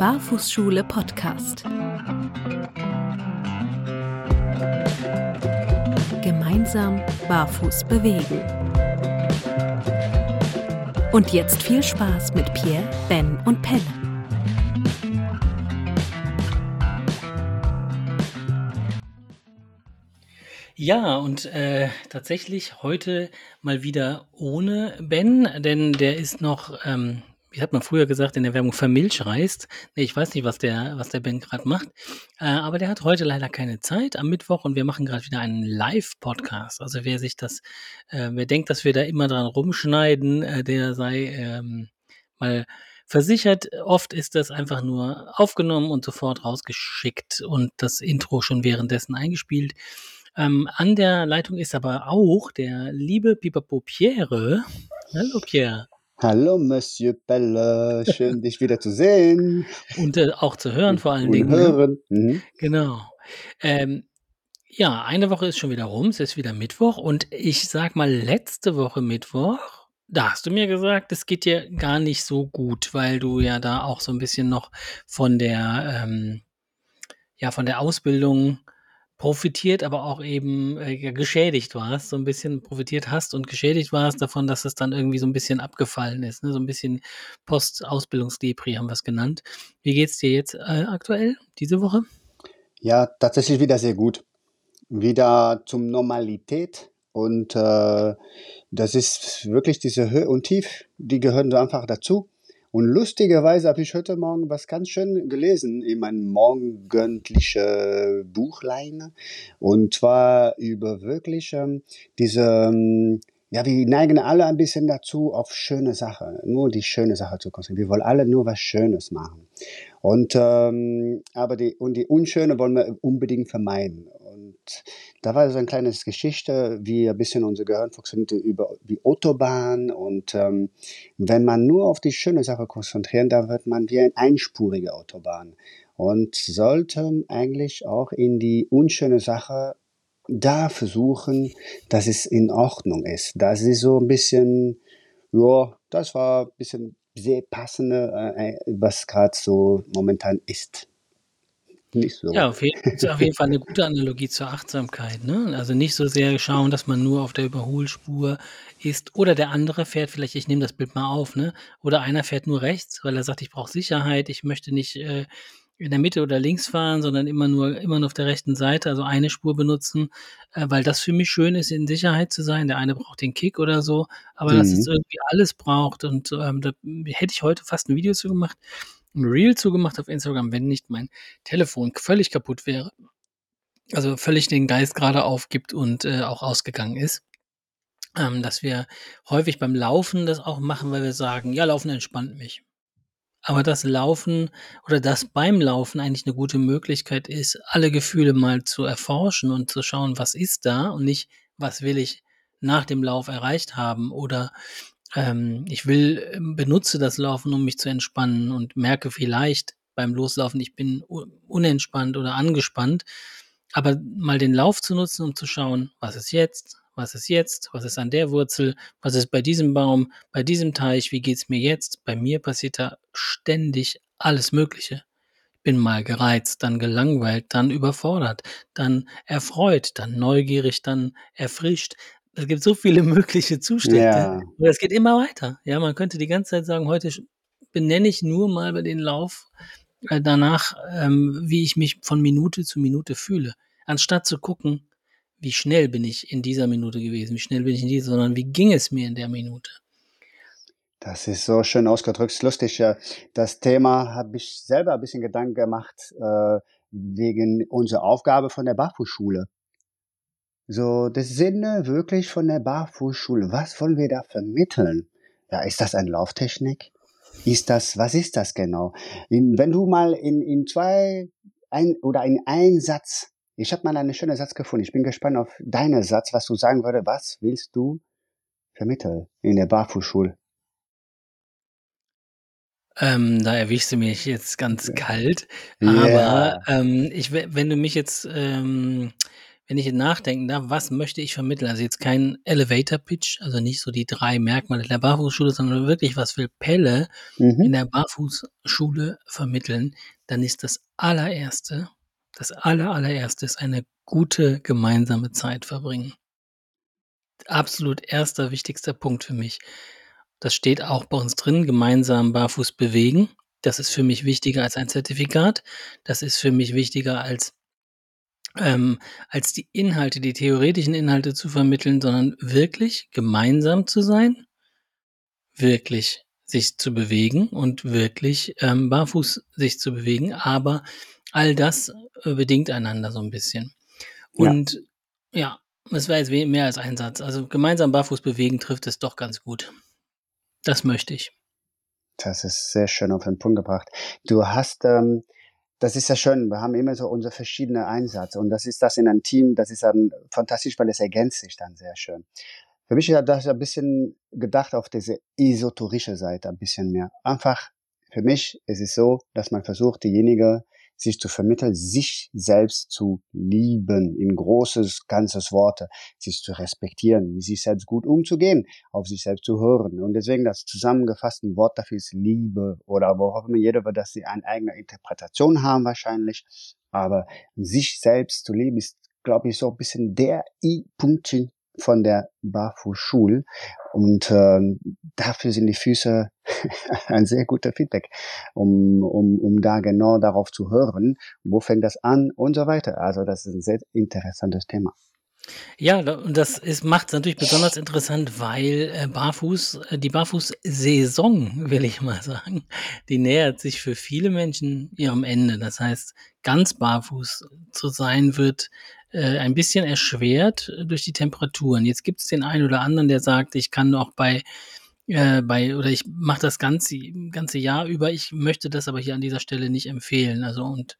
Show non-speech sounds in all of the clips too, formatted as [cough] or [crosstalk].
Barfußschule Podcast. Gemeinsam barfuß bewegen. Und jetzt viel Spaß mit Pierre, Ben und Pelle. Ja, und äh, tatsächlich heute mal wieder ohne Ben, denn der ist noch, ähm, wie hat man früher gesagt in der Werbung, vermilchreist. Nee, ich weiß nicht, was der, was der Ben gerade macht. Äh, aber der hat heute leider keine Zeit am Mittwoch und wir machen gerade wieder einen Live-Podcast. Also wer sich das, äh, wer denkt, dass wir da immer dran rumschneiden, äh, der sei ähm, mal versichert. Oft ist das einfach nur aufgenommen und sofort rausgeschickt und das Intro schon währenddessen eingespielt. Ähm, an der Leitung ist aber auch der liebe Pipapo Pierre. Hallo Pierre. Hallo Monsieur Pelle, schön dich wieder zu sehen. Und äh, auch zu hören vor allen Und Dingen. ne? hören. Mhm. Genau. Ähm, ja, eine Woche ist schon wieder rum, es ist wieder Mittwoch und ich sag mal, letzte Woche Mittwoch, da hast du mir gesagt, es geht dir gar nicht so gut, weil du ja da auch so ein bisschen noch von der, ähm, ja, von der Ausbildung profitiert, aber auch eben äh, geschädigt warst, so ein bisschen profitiert hast und geschädigt warst davon, dass es dann irgendwie so ein bisschen abgefallen ist, ne? so ein bisschen Post-Ausbildungsdepri haben wir es genannt. Wie geht's dir jetzt äh, aktuell, diese Woche? Ja, tatsächlich wieder sehr gut. Wieder zum Normalität. Und äh, das ist wirklich diese Höhe und Tief, die gehören da einfach dazu. Und lustigerweise habe ich heute Morgen was ganz schön gelesen in meinem morgendliche Buchlein. Und zwar über wirklich ähm, diese, ähm, ja, wir neigen alle ein bisschen dazu, auf schöne Sachen, nur die schöne Sache zu konzentrieren. Wir wollen alle nur was Schönes machen. Und, ähm, aber die, und die Unschöne wollen wir unbedingt vermeiden. Da war so eine kleine Geschichte, wie ein bisschen unser Gehirn funktioniert über die Autobahn. Und ähm, wenn man nur auf die schöne Sache konzentriert, dann wird man wie eine einspurige Autobahn. Und sollte eigentlich auch in die unschöne Sache da versuchen, dass es in Ordnung ist. Das ist so ein bisschen, ja, das war ein bisschen sehr passende, äh, was gerade so momentan ist. Nicht so. Ja, auf jeden, ist auf jeden Fall eine gute Analogie zur Achtsamkeit. Ne? Also nicht so sehr schauen, dass man nur auf der Überholspur ist oder der andere fährt vielleicht, ich nehme das Bild mal auf, ne? oder einer fährt nur rechts, weil er sagt, ich brauche Sicherheit, ich möchte nicht äh, in der Mitte oder links fahren, sondern immer nur, immer nur auf der rechten Seite, also eine Spur benutzen, äh, weil das für mich schön ist, in Sicherheit zu sein. Der eine braucht den Kick oder so, aber dass es Mhm. irgendwie alles braucht und ähm, da hätte ich heute fast ein Video zu gemacht, ein Reel zugemacht auf Instagram, wenn nicht mein Telefon völlig kaputt wäre. Also völlig den Geist gerade aufgibt und äh, auch ausgegangen ist. Ähm, dass wir häufig beim Laufen das auch machen, weil wir sagen, ja, Laufen entspannt mich. Aber das Laufen oder das beim Laufen eigentlich eine gute Möglichkeit ist, alle Gefühle mal zu erforschen und zu schauen, was ist da und nicht, was will ich nach dem Lauf erreicht haben oder ähm, ich will, ähm, benutze das Laufen, um mich zu entspannen und merke vielleicht beim Loslaufen, ich bin unentspannt oder angespannt. Aber mal den Lauf zu nutzen, um zu schauen, was ist jetzt, was ist jetzt, was ist an der Wurzel, was ist bei diesem Baum, bei diesem Teich, wie geht's mir jetzt? Bei mir passiert da ständig alles Mögliche. Ich bin mal gereizt, dann gelangweilt, dann überfordert, dann erfreut, dann neugierig, dann erfrischt. Es gibt so viele [laughs] mögliche Zustände. Ja, Und es geht immer weiter. Ja, man könnte die ganze Zeit sagen, heute benenne ich nur mal bei den Lauf äh, danach, ähm, wie ich mich von Minute zu Minute fühle. Anstatt zu gucken, wie schnell bin ich in dieser Minute gewesen, wie schnell bin ich in dieser, sondern wie ging es mir in der Minute. das ist so schön ausgedrückt. Ist lustig. ja. Das Thema habe ich selber ein bisschen Gedanken gemacht, äh, wegen unserer Aufgabe von der Barfußschule. So, das Sinne wirklich von der Barfußschule. Was wollen wir da vermitteln? Ja, ist das eine Lauftechnik? Ist das, was ist das genau? In, wenn du mal in, in zwei ein, oder in einen Satz, ich habe mal einen schönen Satz gefunden. Ich bin gespannt auf deinen Satz, was du sagen würdest. Was willst du vermitteln in der Barfußschule? Ähm, da erwischst du mich jetzt ganz kalt, Ja. aber ähm, ich, we- wenn du mich jetzt, ähm, wenn ich nachdenken darf, was möchte ich vermitteln? Also jetzt kein Elevator-Pitch, also nicht so die drei Merkmale der Barfußschule, sondern wirklich, was will Pelle mhm. in der Barfußschule vermitteln, dann ist das allererste, das aller, allererste ist eine gute gemeinsame Zeit verbringen. Absolut erster, wichtigster Punkt für mich. Das steht auch bei uns drin, gemeinsam barfuß bewegen. Das ist für mich wichtiger als ein Zertifikat. Das ist für mich wichtiger als ähm, als die Inhalte, die theoretischen Inhalte zu vermitteln, sondern wirklich gemeinsam zu sein, wirklich sich zu bewegen und wirklich ähm, barfuß sich zu bewegen, aber all das äh, bedingt einander so ein bisschen. Und ja, es ja, war jetzt mehr als ein Satz. Also gemeinsam barfuß bewegen trifft es doch ganz gut. Das möchte ich. Das ist sehr schön auf den Punkt gebracht. Du hast ähm, das ist ja schön. Wir haben immer so unsere verschiedenen Einsätze und das ist das in einem Team, das ist dann fantastisch, weil es ergänzt sich dann sehr schön. Für mich hat das ein bisschen gedacht auf diese esoterische Seite ein bisschen mehr. Einfach für mich ist es so, dass man versucht, diejenige sich zu vermitteln, sich selbst zu lieben, in großes, ganzes Worte, sich zu respektieren, sich selbst gut umzugehen, auf sich selbst zu hören. Und deswegen das zusammengefasste Wort dafür ist Liebe oder worauf immer jeder wird, dass sie eine eigene Interpretation haben wahrscheinlich. Aber sich selbst zu lieben ist, glaube ich, so ein bisschen der I-Punktchen von der Barfußschule. Und äh, dafür sind die Füße [laughs] ein sehr guter Feedback, um, um, um da genau darauf zu hören, wo fängt das an und so weiter. Also das ist ein sehr interessantes Thema. Ja, und das macht es natürlich besonders interessant, weil äh, Barfuß, äh, die Barfuß-Saison, will ich mal sagen, die nähert sich für viele Menschen ihrem Ende. Das heißt, ganz barfuß zu sein wird äh, ein bisschen erschwert durch die Temperaturen. Jetzt gibt es den einen oder anderen, der sagt, ich kann auch bei äh, bei oder ich mache das ganze ganze Jahr über. Ich möchte das aber hier an dieser Stelle nicht empfehlen. Also und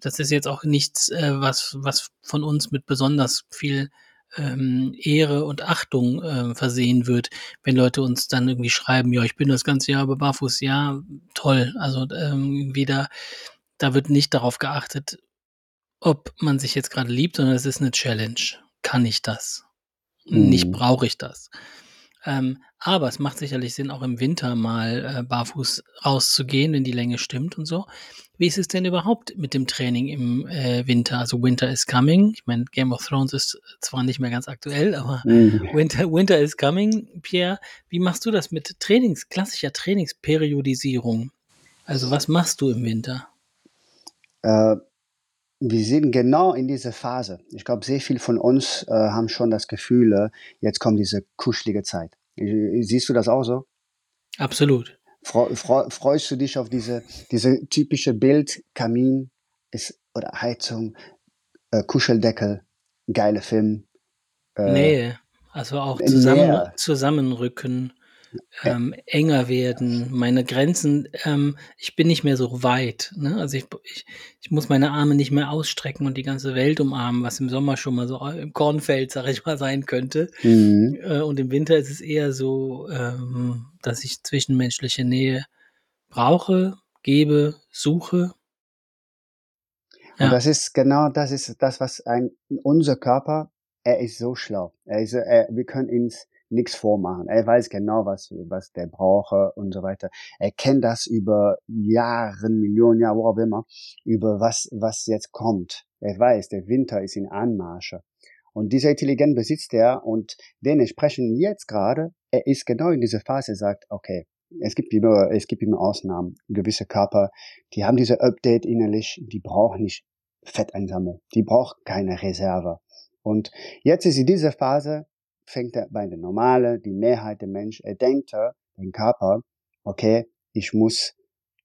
das ist jetzt auch nichts, äh, was was von uns mit besonders viel ähm, Ehre und Achtung äh, versehen wird, wenn Leute uns dann irgendwie schreiben, ja, ich bin das ganze Jahr über barfuß, ja, toll. Also ähm, wieder, da wird nicht darauf geachtet, ob man sich jetzt gerade liebt, sondern es ist eine Challenge. Kann ich das? Mhm. Nicht brauche ich das. Ähm, aber es macht sicherlich Sinn, auch im Winter mal äh, barfuß rauszugehen, wenn die Länge stimmt und so. Wie ist es denn überhaupt mit dem Training im äh, Winter? Also Winter is coming. Ich meine, Game of Thrones ist zwar nicht mehr ganz aktuell, aber mhm. [laughs] Winter, Winter is coming. Pierre, wie machst du das mit Trainings, klassischer Trainingsperiodisierung? Also was machst du im Winter? Äh, wir sind genau in dieser Phase. Ich glaube, sehr viele von uns äh, haben schon das Gefühl, äh, jetzt kommt diese kuschelige Zeit. Siehst du das auch so? Absolut. Freu, freu, freust du dich auf diese, diese typische Bild, Kamin ist, oder Heizung, äh, Kuscheldeckel, geile Film? Äh, Nähe, also auch zusammen, zusammenrücken ähm, enger werden, meine Grenzen, ähm, ich bin nicht mehr so weit. Ne? Also ich, ich, ich muss meine Arme nicht mehr ausstrecken und die ganze Welt umarmen, was im Sommer schon mal so im Kornfeld, sag ich mal, sein könnte. Mhm. Äh, und im Winter ist es eher so, ähm, dass ich zwischenmenschliche Nähe brauche, gebe, suche. Ja. Und das ist genau das ist das, was ein, unser Körper, er ist so schlau. Er ist, er, wir können ins nichts vormachen. Er weiß genau, was, was der brauche und so weiter. Er kennt das über Jahre, Millionen Jahre, worauf immer, über was, was jetzt kommt. Er weiß, der Winter ist in Anmarsche. Und diese Intelligenz besitzt er und den sprechen jetzt gerade, er ist genau in dieser Phase, sagt, okay, es gibt immer, es gibt immer Ausnahmen. Gewisse Körper, die haben diese Update innerlich, die brauchen nicht Fett einsammeln. Die brauchen keine Reserve. Und jetzt ist in dieser Phase, fängt er bei der Normale, die Mehrheit der Menschen, er denkt, den Körper, okay, ich muss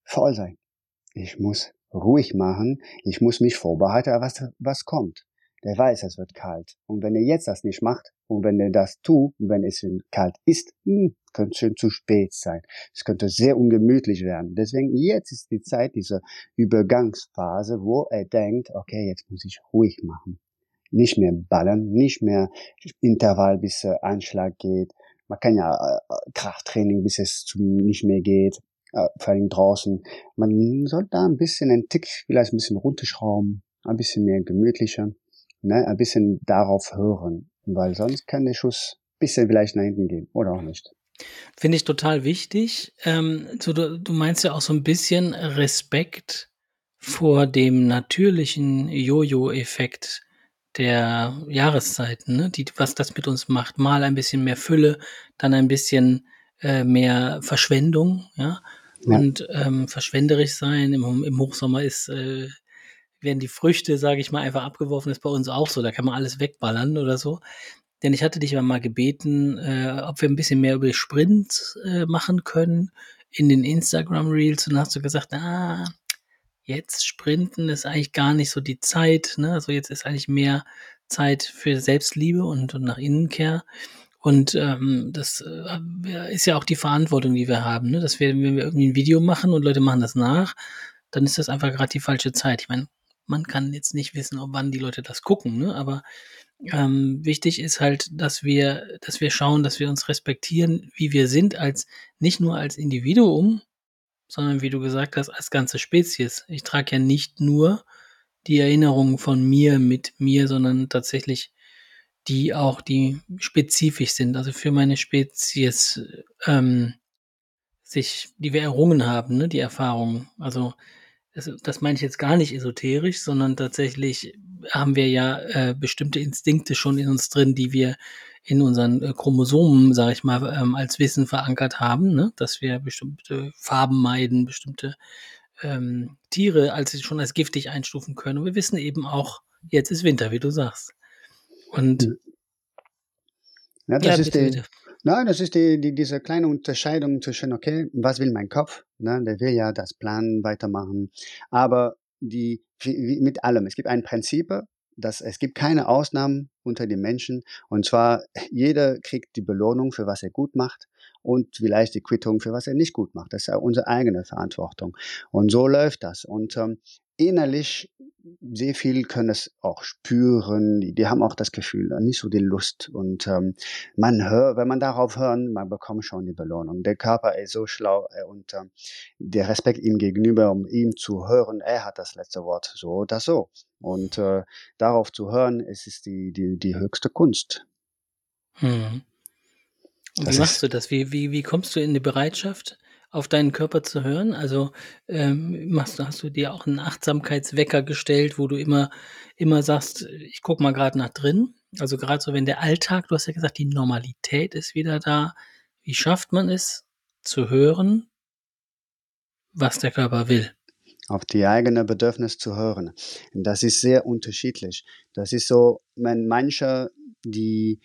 voll sein. Ich muss ruhig machen. Ich muss mich vorbereiten, was, was kommt. Der weiß, es wird kalt. Und wenn er jetzt das nicht macht, und wenn er das tut, wenn es kalt ist, hm, könnte schon zu spät sein. Es könnte sehr ungemütlich werden. Deswegen jetzt ist die Zeit, diese Übergangsphase, wo er denkt, okay, jetzt muss ich ruhig machen nicht mehr ballern, nicht mehr Intervall bis äh, Einschlag geht. Man kann ja äh, Krafttraining, bis es zum nicht mehr geht, äh, vor allem draußen. Man sollte da ein bisschen einen Tick, vielleicht ein bisschen runterschrauben, ein bisschen mehr gemütlicher. Ne? Ein bisschen darauf hören, weil sonst kann der Schuss ein bisschen vielleicht nach hinten gehen oder auch nicht. Finde ich total wichtig. Ähm, so, du, du meinst ja auch so ein bisschen Respekt vor dem natürlichen Jojo-Effekt der Jahreszeiten, ne? Die, was das mit uns macht. Mal ein bisschen mehr Fülle, dann ein bisschen äh, mehr Verschwendung, ja. ja. Und ähm, verschwenderisch sein. Im, im Hochsommer ist, äh, werden die Früchte, sage ich mal, einfach abgeworfen. ist bei uns auch so. Da kann man alles wegballern oder so. Denn ich hatte dich mal gebeten, äh, ob wir ein bisschen mehr über Sprints äh, machen können in den Instagram Reels. Und dann hast du gesagt, ah, jetzt Sprinten ist eigentlich gar nicht so die Zeit. Ne? Also jetzt ist eigentlich mehr Zeit für Selbstliebe und, und nach Innenkehr. Und ähm, das äh, ist ja auch die Verantwortung, die wir haben, ne? dass wir, wenn wir irgendwie ein Video machen und Leute machen das nach, dann ist das einfach gerade die falsche Zeit. Ich meine, man kann jetzt nicht wissen, ob wann die Leute das gucken, ne? aber ähm, wichtig ist halt, dass wir, dass wir schauen, dass wir uns respektieren, wie wir sind, als nicht nur als Individuum, sondern wie du gesagt hast, als ganze Spezies. Ich trage ja nicht nur die Erinnerungen von mir mit mir, sondern tatsächlich die auch, die spezifisch sind, also für meine Spezies ähm, sich, die wir errungen haben, ne, die Erfahrungen. Also das, das meine ich jetzt gar nicht esoterisch, sondern tatsächlich haben wir ja äh, bestimmte Instinkte schon in uns drin, die wir in unseren äh, Chromosomen, sage ich mal, ähm, als Wissen verankert haben, ne? dass wir bestimmte Farben meiden, bestimmte ähm, Tiere als schon als giftig einstufen können. Und wir wissen eben auch, jetzt ist Winter, wie du sagst. Und ja, das ja, ist bitte. Nein, das ist die, die, diese kleine Unterscheidung zwischen, okay, was will mein Kopf? Ne? Der will ja das Planen weitermachen. Aber die, wie, mit allem, es gibt ein Prinzip, dass es gibt keine Ausnahmen unter den Menschen. Und zwar, [laughs] jeder kriegt die Belohnung für was er gut macht und vielleicht die Quittung für was er nicht gut macht. Das ist ja unsere eigene Verantwortung. Und so läuft das. Und ähm, innerlich sehr viel können es auch spüren, die, die haben auch das Gefühl, nicht so die Lust. Und ähm, man hört, wenn man darauf hört, man bekommt schon die Belohnung. Der Körper ist so schlau äh, und ähm, der Respekt ihm gegenüber, um ihm zu hören, er hat das letzte Wort, so oder so. Und äh, darauf zu hören, es ist die, die, die höchste Kunst. Hm. wie machst du das? Wie, wie, wie kommst du in die Bereitschaft? Auf deinen Körper zu hören? Also ähm, machst, hast du dir auch einen Achtsamkeitswecker gestellt, wo du immer, immer sagst, ich guck mal gerade nach drin. Also gerade so, wenn der Alltag, du hast ja gesagt, die Normalität ist wieder da. Wie schafft man es zu hören, was der Körper will? auf die eigene Bedürfnis zu hören. Das ist sehr unterschiedlich. Das ist so, wenn manche, die,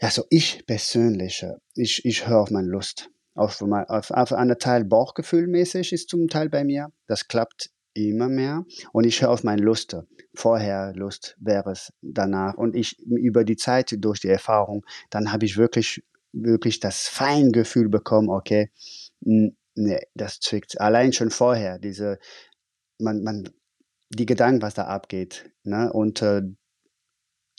ja, so ich persönlich, ich, ich höre auf meine Lust auf, auf, auf einen Teil Bauchgefühlmäßig ist zum Teil bei mir. Das klappt immer mehr. Und ich höre auf meine Lust. Vorher Lust wäre es danach. Und ich über die Zeit, durch die Erfahrung, dann habe ich wirklich, wirklich das Feingefühl bekommen, okay, nee, das zwickt. Allein schon vorher, diese, man, man, die Gedanken, was da abgeht. Ne? Und äh,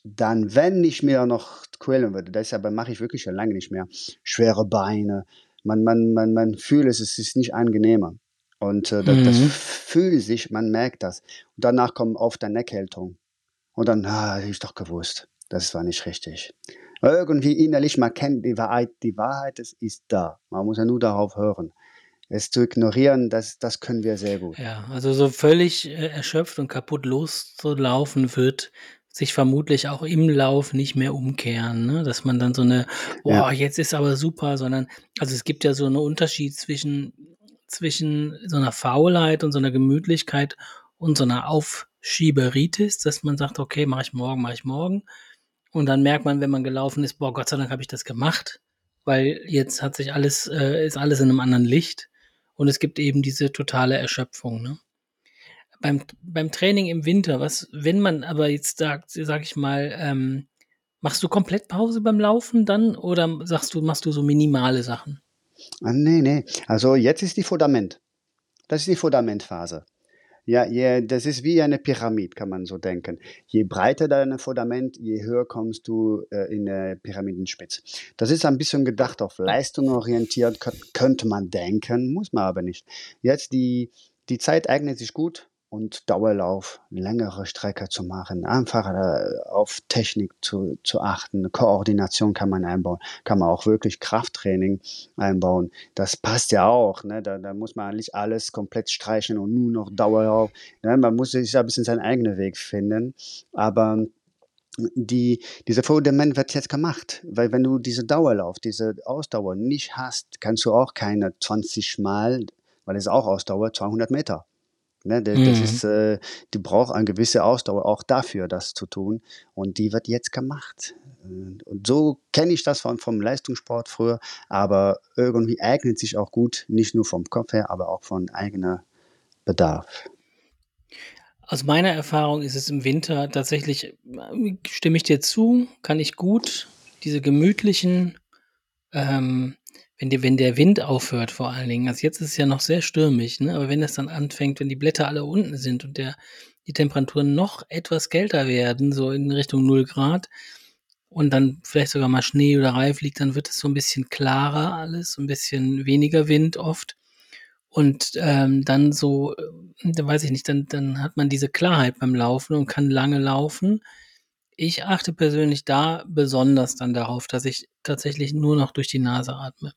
dann, wenn ich mir noch quälen würde, deshalb mache ich wirklich schon lange nicht mehr, schwere Beine, man, man, man, man fühlt es, es ist nicht angenehmer. Und äh, das, mhm. das fühlt sich, man merkt das. Und danach kommt oft eine Erkältung. Und dann, ah, ich doch gewusst, das war nicht richtig. Irgendwie innerlich, man kennt die Wahrheit, die Wahrheit ist, ist da. Man muss ja nur darauf hören. Es zu ignorieren, das, das können wir sehr gut. Ja, also so völlig äh, erschöpft und kaputt loszulaufen wird sich vermutlich auch im Lauf nicht mehr umkehren, ne? dass man dann so eine, boah, ja. jetzt ist aber super, sondern, also es gibt ja so einen Unterschied zwischen, zwischen so einer Faulheit und so einer Gemütlichkeit und so einer Aufschieberitis, dass man sagt, okay, mache ich morgen, mache ich morgen. Und dann merkt man, wenn man gelaufen ist, boah, Gott sei Dank habe ich das gemacht, weil jetzt hat sich alles, äh, ist alles in einem anderen Licht. Und es gibt eben diese totale Erschöpfung. Ne? Beim, beim Training im Winter, was, wenn man aber jetzt sagt, sag ich mal, ähm, machst du komplett Pause beim Laufen dann oder sagst du, machst du so minimale Sachen? Ah, nee, nee. Also jetzt ist die Fundament. Das ist die Fundamentphase. Ja, je, das ist wie eine Pyramide, kann man so denken. Je breiter dein Fundament, je höher kommst du äh, in der Pyramidenspitze. Das ist ein bisschen gedacht auf Leistung orientiert, könnte man denken, muss man aber nicht. Jetzt die, die Zeit eignet sich gut und Dauerlauf, längere Strecke zu machen, einfach äh, auf Technik zu, zu achten. Koordination kann man einbauen, kann man auch wirklich Krafttraining einbauen. Das passt ja auch. Ne? Da, da muss man nicht alles komplett streichen und nur noch Dauerlauf. Ne? Man muss sich ein bisschen seinen eigenen Weg finden. Aber die, dieser Fundament wird jetzt gemacht, weil wenn du diese Dauerlauf, diese Ausdauer nicht hast, kannst du auch keine 20 Mal, weil es auch Ausdauer, 200 Meter Ne, das, mhm. ist, äh, die braucht eine gewisse Ausdauer auch dafür, das zu tun. Und die wird jetzt gemacht. Und so kenne ich das von, vom Leistungssport früher, aber irgendwie eignet sich auch gut, nicht nur vom Kopf her, aber auch von eigener Bedarf. Aus meiner Erfahrung ist es im Winter tatsächlich, stimme ich dir zu, kann ich gut diese gemütlichen ähm, wenn, die, wenn der Wind aufhört vor allen Dingen, also jetzt ist es ja noch sehr stürmisch, ne? aber wenn es dann anfängt, wenn die Blätter alle unten sind und der, die Temperaturen noch etwas kälter werden, so in Richtung 0 Grad, und dann vielleicht sogar mal Schnee oder Reif liegt, dann wird es so ein bisschen klarer alles, ein bisschen weniger Wind oft. Und ähm, dann so, äh, da weiß ich nicht, dann, dann hat man diese Klarheit beim Laufen und kann lange laufen. Ich achte persönlich da besonders dann darauf, dass ich tatsächlich nur noch durch die Nase atme.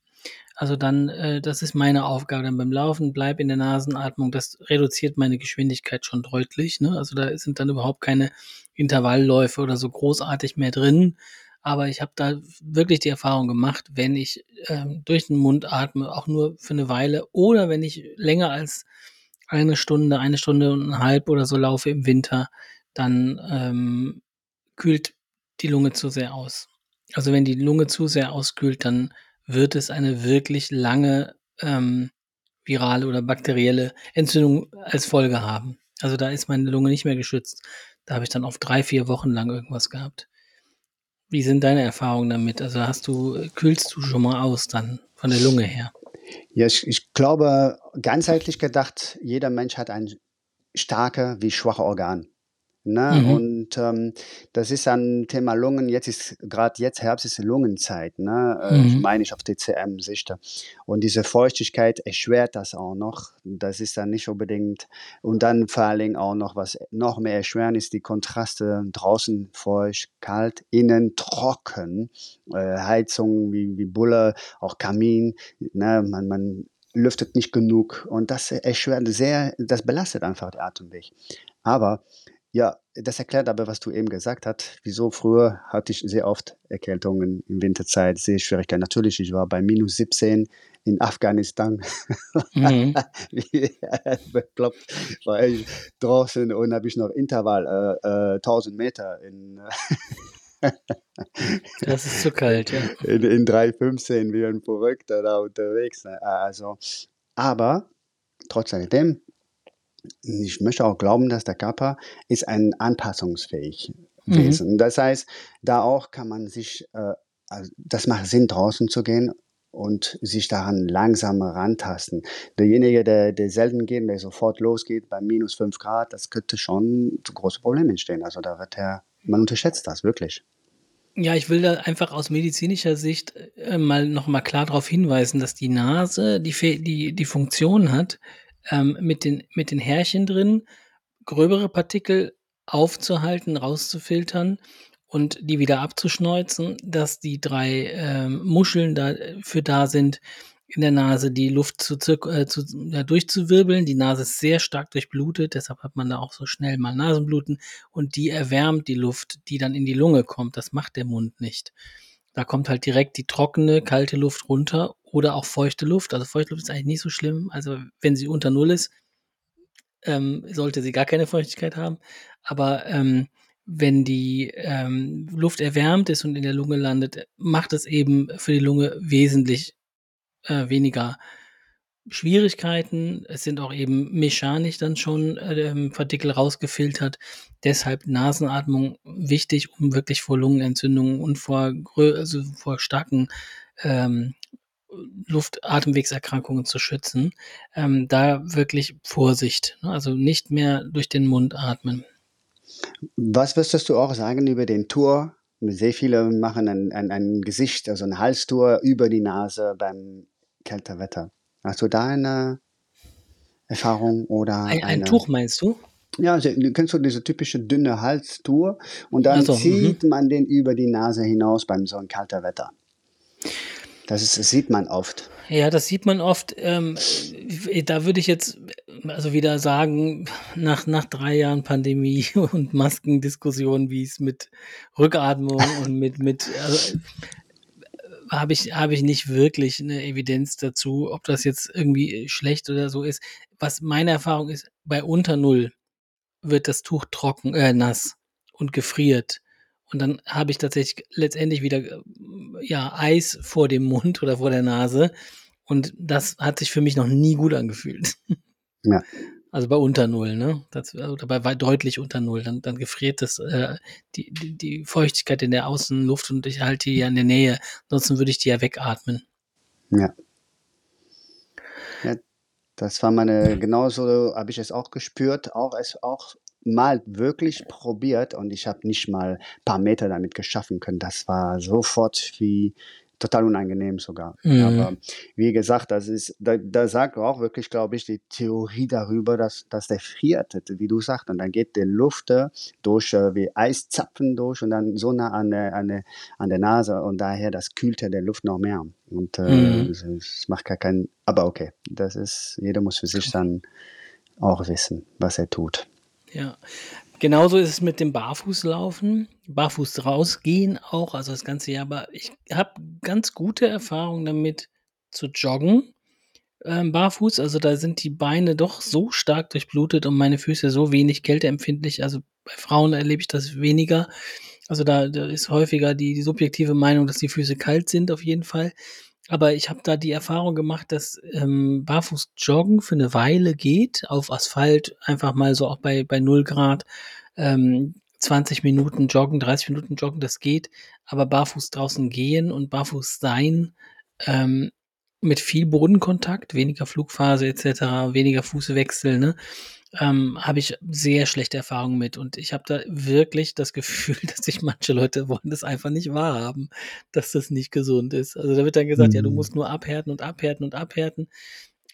Also dann, äh, das ist meine Aufgabe dann beim Laufen, bleib in der Nasenatmung. Das reduziert meine Geschwindigkeit schon deutlich. Ne? Also da sind dann überhaupt keine Intervallläufe oder so großartig mehr drin. Aber ich habe da wirklich die Erfahrung gemacht, wenn ich ähm, durch den Mund atme, auch nur für eine Weile oder wenn ich länger als eine Stunde, eine Stunde und eine halb oder so laufe im Winter, dann ähm, kühlt die Lunge zu sehr aus. Also wenn die Lunge zu sehr auskühlt, dann wird es eine wirklich lange ähm, virale oder bakterielle Entzündung als Folge haben. Also da ist meine Lunge nicht mehr geschützt. Da habe ich dann auf drei, vier Wochen lang irgendwas gehabt. Wie sind deine Erfahrungen damit? Also hast du, kühlst du schon mal aus dann von der Lunge her? Ja, ich, ich glaube, ganzheitlich gedacht, jeder Mensch hat ein starke wie schwache Organ. Ne? Mhm. Und ähm, das ist ein Thema Lungen. Jetzt ist gerade jetzt Herbst ist Lungenzeit. Ne? Äh, mhm. meine ich auf DCM-Sicht. Und diese Feuchtigkeit erschwert das auch noch. Das ist dann nicht unbedingt. Und dann vor allen Dingen auch noch, was noch mehr erschweren ist, die Kontraste draußen feucht, kalt, innen trocken. Äh, Heizung wie, wie Bulle, auch Kamin. Ne? Man, man lüftet nicht genug und das erschwert sehr, das belastet einfach den Atemweg. Aber ja, das erklärt aber, was du eben gesagt hast. Wieso früher hatte ich sehr oft Erkältungen in Winterzeit, sehr Schwierigkeiten. Natürlich, ich war bei minus 17 in Afghanistan. Mhm. [laughs] Bekloppt war ich draußen und habe ich noch Intervall äh, äh, 1000 Meter in. [laughs] das ist zu kalt, ja. In, in 3,15 wie ein Verrückter da unterwegs. Ne? Also, aber trotzdem ich möchte auch glauben, dass der Körper ist ein anpassungsfähig mhm. Wesen. Mhm. Das heißt, da auch kann man sich, äh, also das macht Sinn, draußen zu gehen und sich daran langsam rantasten. Derjenige, der, der selten geht, der sofort losgeht bei minus 5 Grad, das könnte schon zu große Probleme entstehen. Also da wird er, man unterschätzt das wirklich. Ja, ich will da einfach aus medizinischer Sicht äh, mal noch mal klar darauf hinweisen, dass die Nase die, die, die Funktion hat, ähm, mit, den, mit den Härchen drin, gröbere Partikel aufzuhalten, rauszufiltern und die wieder abzuschneuzen, dass die drei ähm, Muscheln dafür da sind, in der Nase die Luft zu, äh, zu ja, durchzuwirbeln. Die Nase ist sehr stark durchblutet, deshalb hat man da auch so schnell mal Nasenbluten und die erwärmt die Luft, die dann in die Lunge kommt. Das macht der Mund nicht. Da kommt halt direkt die trockene, kalte Luft runter oder auch feuchte Luft. Also feuchte Luft ist eigentlich nicht so schlimm. Also wenn sie unter Null ist, ähm, sollte sie gar keine Feuchtigkeit haben. Aber ähm, wenn die ähm, Luft erwärmt ist und in der Lunge landet, macht es eben für die Lunge wesentlich äh, weniger Schwierigkeiten. Es sind auch eben mechanisch dann schon äh, Partikel rausgefiltert. Deshalb Nasenatmung wichtig, um wirklich vor Lungenentzündungen und vor, also vor starken ähm, Luftatemwegserkrankungen zu schützen. Ähm, da wirklich Vorsicht. Ne? Also nicht mehr durch den Mund atmen. Was wirst du auch sagen über den Tour? Sehr viele machen ein, ein, ein Gesicht, also ein Halstour über die Nase beim kälter Wetter. Hast du da eine, Erfahrung oder Ein, ein eine. Tuch meinst du? Ja, also, du kennst du diese typische dünne Halstour und dann Also, mhm. zieht man den über die Nase hinaus beim so ein kalter Wetter. Das, ist, das sieht man oft. Ja, das sieht man oft. Ähm, da würde ich jetzt also wieder sagen, nach, nach drei Jahren Pandemie [laughs] und Maskendiskussion, wie es mit Rückatmung und mit, mit also, habe ich, habe ich nicht wirklich eine Evidenz dazu, ob das jetzt irgendwie schlecht oder so ist. Was meine Erfahrung ist, bei unter Null wird das Tuch trocken, äh, nass und gefriert. Und dann habe ich tatsächlich letztendlich wieder äh, ja, Eis vor dem Mund oder vor der Nase. Und das hat sich für mich noch nie gut angefühlt. Ja. [laughs] Also bei unter Null, ne? Das, oder bei weit deutlich unter Null. Dann, dann gefriert das äh, die, die, die Feuchtigkeit in der Außenluft und ich halte die ja in der Nähe. Ansonsten würde ich die ja wegatmen. Ja. ja das war meine, genauso habe ich es auch gespürt, auch es auch mal wirklich probiert und ich habe nicht mal ein paar Meter damit geschaffen können. Das war sofort wie total unangenehm sogar. Mhm. Aber wie gesagt, das ist, da, da sagt auch wirklich, glaube ich, die Theorie darüber, dass, dass der friert, wie du sagst, und dann geht die Luft äh, durch äh, wie Eiszapfen durch und dann so nah an der, an der, an der Nase und daher das kühlt ja der Luft noch mehr. Und äh, Mhm. es, es macht gar keinen, aber okay, das ist, jeder muss für sich dann auch wissen, was er tut. Ja. Genauso ist es mit dem Barfußlaufen, Barfuß rausgehen auch, also das ganze Jahr. Aber ich habe ganz gute Erfahrungen damit zu joggen, ähm, barfuß. Also da sind die Beine doch so stark durchblutet und meine Füße so wenig kälteempfindlich. Also bei Frauen erlebe ich das weniger. Also da, da ist häufiger die, die subjektive Meinung, dass die Füße kalt sind auf jeden Fall. Aber ich habe da die Erfahrung gemacht, dass ähm, barfuß joggen für eine Weile geht, auf Asphalt, einfach mal so auch bei, bei 0 Grad, ähm, 20 Minuten joggen, 30 Minuten joggen, das geht. Aber barfuß draußen gehen und barfuß sein, ähm, mit viel Bodenkontakt, weniger Flugphase etc., weniger Fußwechsel, ne, ähm, habe ich sehr schlechte Erfahrungen mit. Und ich habe da wirklich das Gefühl, [laughs] dass sich manche Leute wollen das einfach nicht wahrhaben, dass das nicht gesund ist. Also da wird dann gesagt, ja, du Mhm. musst nur abhärten und abhärten und abhärten.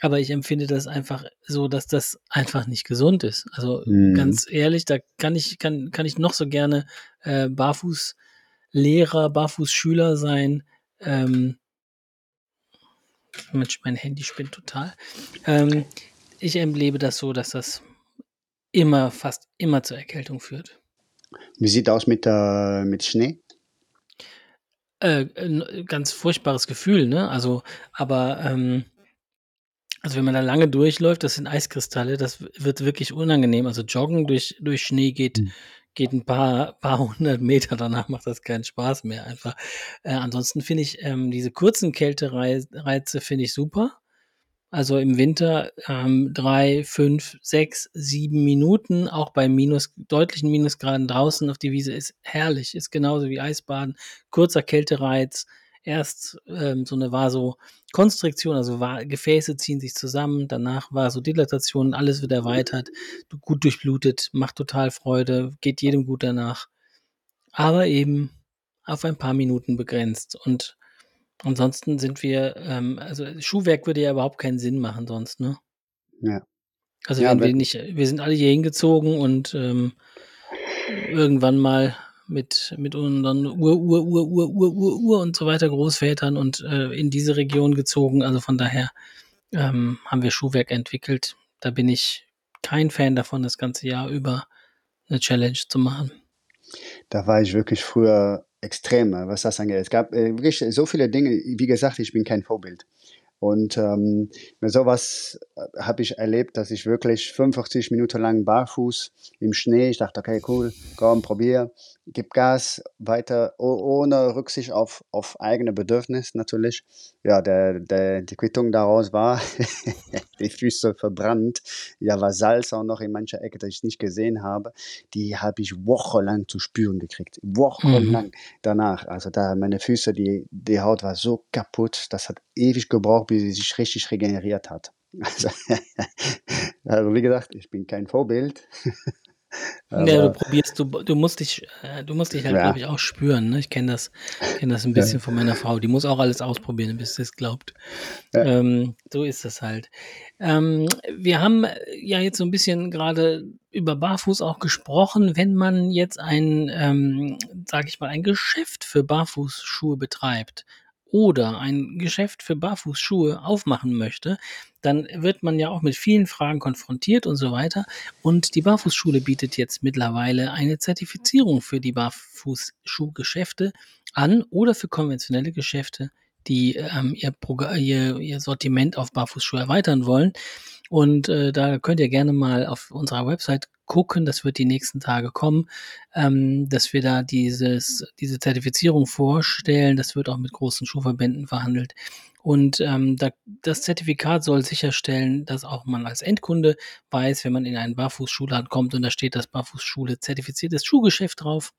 Aber ich empfinde das einfach so, dass das einfach nicht gesund ist. Also Mhm. ganz ehrlich, da kann ich, kann, kann ich noch so gerne äh, Barfußlehrer, Barfußschüler sein. Ähm, Mensch, mein Handy spinnt total. Ähm, ich erlebe das so, dass das immer, fast immer zur Erkältung führt. Wie sieht aus mit, äh, mit Schnee? Äh, ganz furchtbares Gefühl, ne? Also, aber ähm, also wenn man da lange durchläuft, das sind Eiskristalle, das wird wirklich unangenehm. Also joggen durch, durch Schnee geht, Hm. geht ein paar, paar hundert Meter, danach macht das keinen Spaß mehr einfach. Äh, ansonsten finde ich ähm, diese kurzen Kältereize finde ich super. Also im Winter ähm, drei, fünf, sechs, sieben Minuten, auch bei minus, deutlichen Minusgraden draußen auf die Wiese ist herrlich, ist genauso wie Eisbaden. Kurzer Kältereiz, erst ähm, so eine Vasokonstriktion, also Va Gefäße ziehen sich zusammen, danach Vasodilatation, alles wird erweitert, gut durchblutet, macht total Freude, geht jedem gut danach. Aber eben auf ein paar Minuten begrenzt. Und ansonsten sind wir, ähm, also Schuhwerk würde ja überhaupt keinen Sinn machen sonst, ne? Ja. Also Ja, wenn wir nicht, wir sind alle hier hingezogen und ähm, irgendwann mal mit, mit unseren Ur, Ur, Ur, Ur, Ur, Ur, Ur und so weiter Großvätern und äh, in diese Region gezogen. Also von daher ähm, haben wir Schuhwerk entwickelt. Da bin ich kein Fan davon, das ganze Jahr über eine Challenge zu machen. da war ich wirklich früher extrem, äh, was das angeht. Es gab äh, wirklich so viele Dinge. Wie gesagt, ich bin kein Vorbild. Und ähm, mit sowas äh, habe ich erlebt, dass ich wirklich 45 Minuten lang barfuß im Schnee, ich dachte, okay, cool, komm, probier, gib Gas, weiter, oh, ohne Rücksicht auf, auf eigene Bedürfnisse natürlich. Ja, der, der, die Quittung daraus war, [laughs] die Füße verbrannt. Ja, war Salz auch noch in mancher Ecke, das ich nicht gesehen habe. Die habe ich wochenlang zu spüren gekriegt. Mhm. Wochenlang danach. Also da meine Füße, die, die Haut war so kaputt, das hat ewig gebraucht, bis sie sich richtig regeneriert hat. [laughs] Also, also wie gesagt, ich bin kein Vorbild. [laughs] Aber, ja, du probierst, du, du musst dich, äh, du musst dich halt, ja. glaube ich, auch spüren. Ne? Ich kenne das, kenne das ein bisschen ja. von meiner Frau. Die muss auch alles ausprobieren, bis sie es glaubt. Ja. Ähm, so ist das halt. Ähm, wir haben ja jetzt so ein bisschen gerade über Barfuß auch gesprochen. Wenn man jetzt ein, ähm, sage ich mal, ein Geschäft für Barfußschuhe betreibt, oder ein Geschäft für Barfußschuhe aufmachen möchte, dann wird man ja auch mit vielen Fragen konfrontiert und so weiter. Und die Barfußschule bietet jetzt mittlerweile eine Zertifizierung für die Barfußschuhgeschäfte an oder für konventionelle Geschäfte, die ähm, ihr, ihr, ihr Sortiment auf Barfußschuhe erweitern wollen. Und äh, da könnt ihr gerne mal auf unserer Website gucken, das wird die nächsten Tage kommen, ähm, dass wir da dieses, diese Zertifizierung vorstellen. Das wird auch mit großen Schuhverbänden verhandelt. Und ähm, da, das Zertifikat soll sicherstellen, dass auch man als Endkunde weiß, wenn man in einen Barfußschuhladen kommt und da steht das Barfußschule zertifiziertes Schuhgeschäft drauf,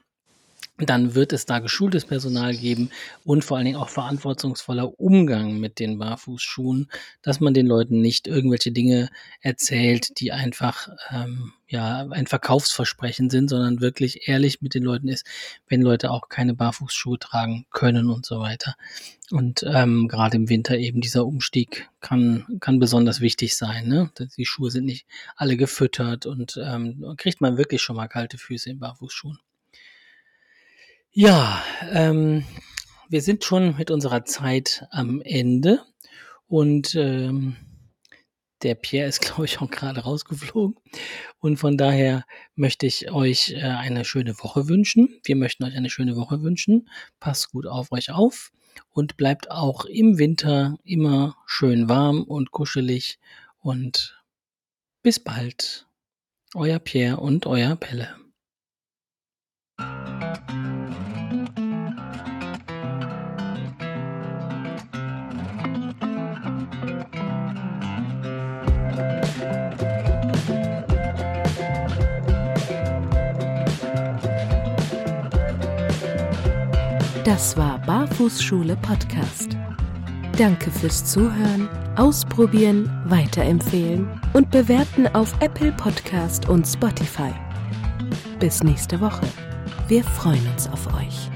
dann wird es da geschultes Personal geben und vor allen Dingen auch verantwortungsvoller Umgang mit den Barfußschuhen, dass man den Leuten nicht irgendwelche Dinge erzählt, die einfach ähm, ja ein Verkaufsversprechen sind, sondern wirklich ehrlich mit den Leuten ist, wenn Leute auch keine Barfußschuhe tragen können und so weiter. Und ähm, gerade im Winter eben dieser Umstieg kann, kann besonders wichtig sein. Ne? Die Schuhe sind nicht alle gefüttert und ähm, kriegt man wirklich schon mal kalte Füße in Barfußschuhen. Ja, ähm, wir sind schon mit unserer Zeit am Ende und ähm, der Pierre ist, [laughs] glaube ich, auch gerade rausgeflogen. Und von daher möchte ich euch äh, eine schöne Woche wünschen. Wir möchten euch eine schöne Woche wünschen. Passt gut auf euch auf und bleibt auch im Winter immer schön warm und kuschelig. Und bis bald. Euer Pierre und euer Pelle. Das war Barfußschule Podcast. Danke fürs Zuhören, Ausprobieren, Weiterempfehlen und Bewerten auf Apple Podcast und Spotify. Bis nächste Woche. Wir freuen uns auf euch.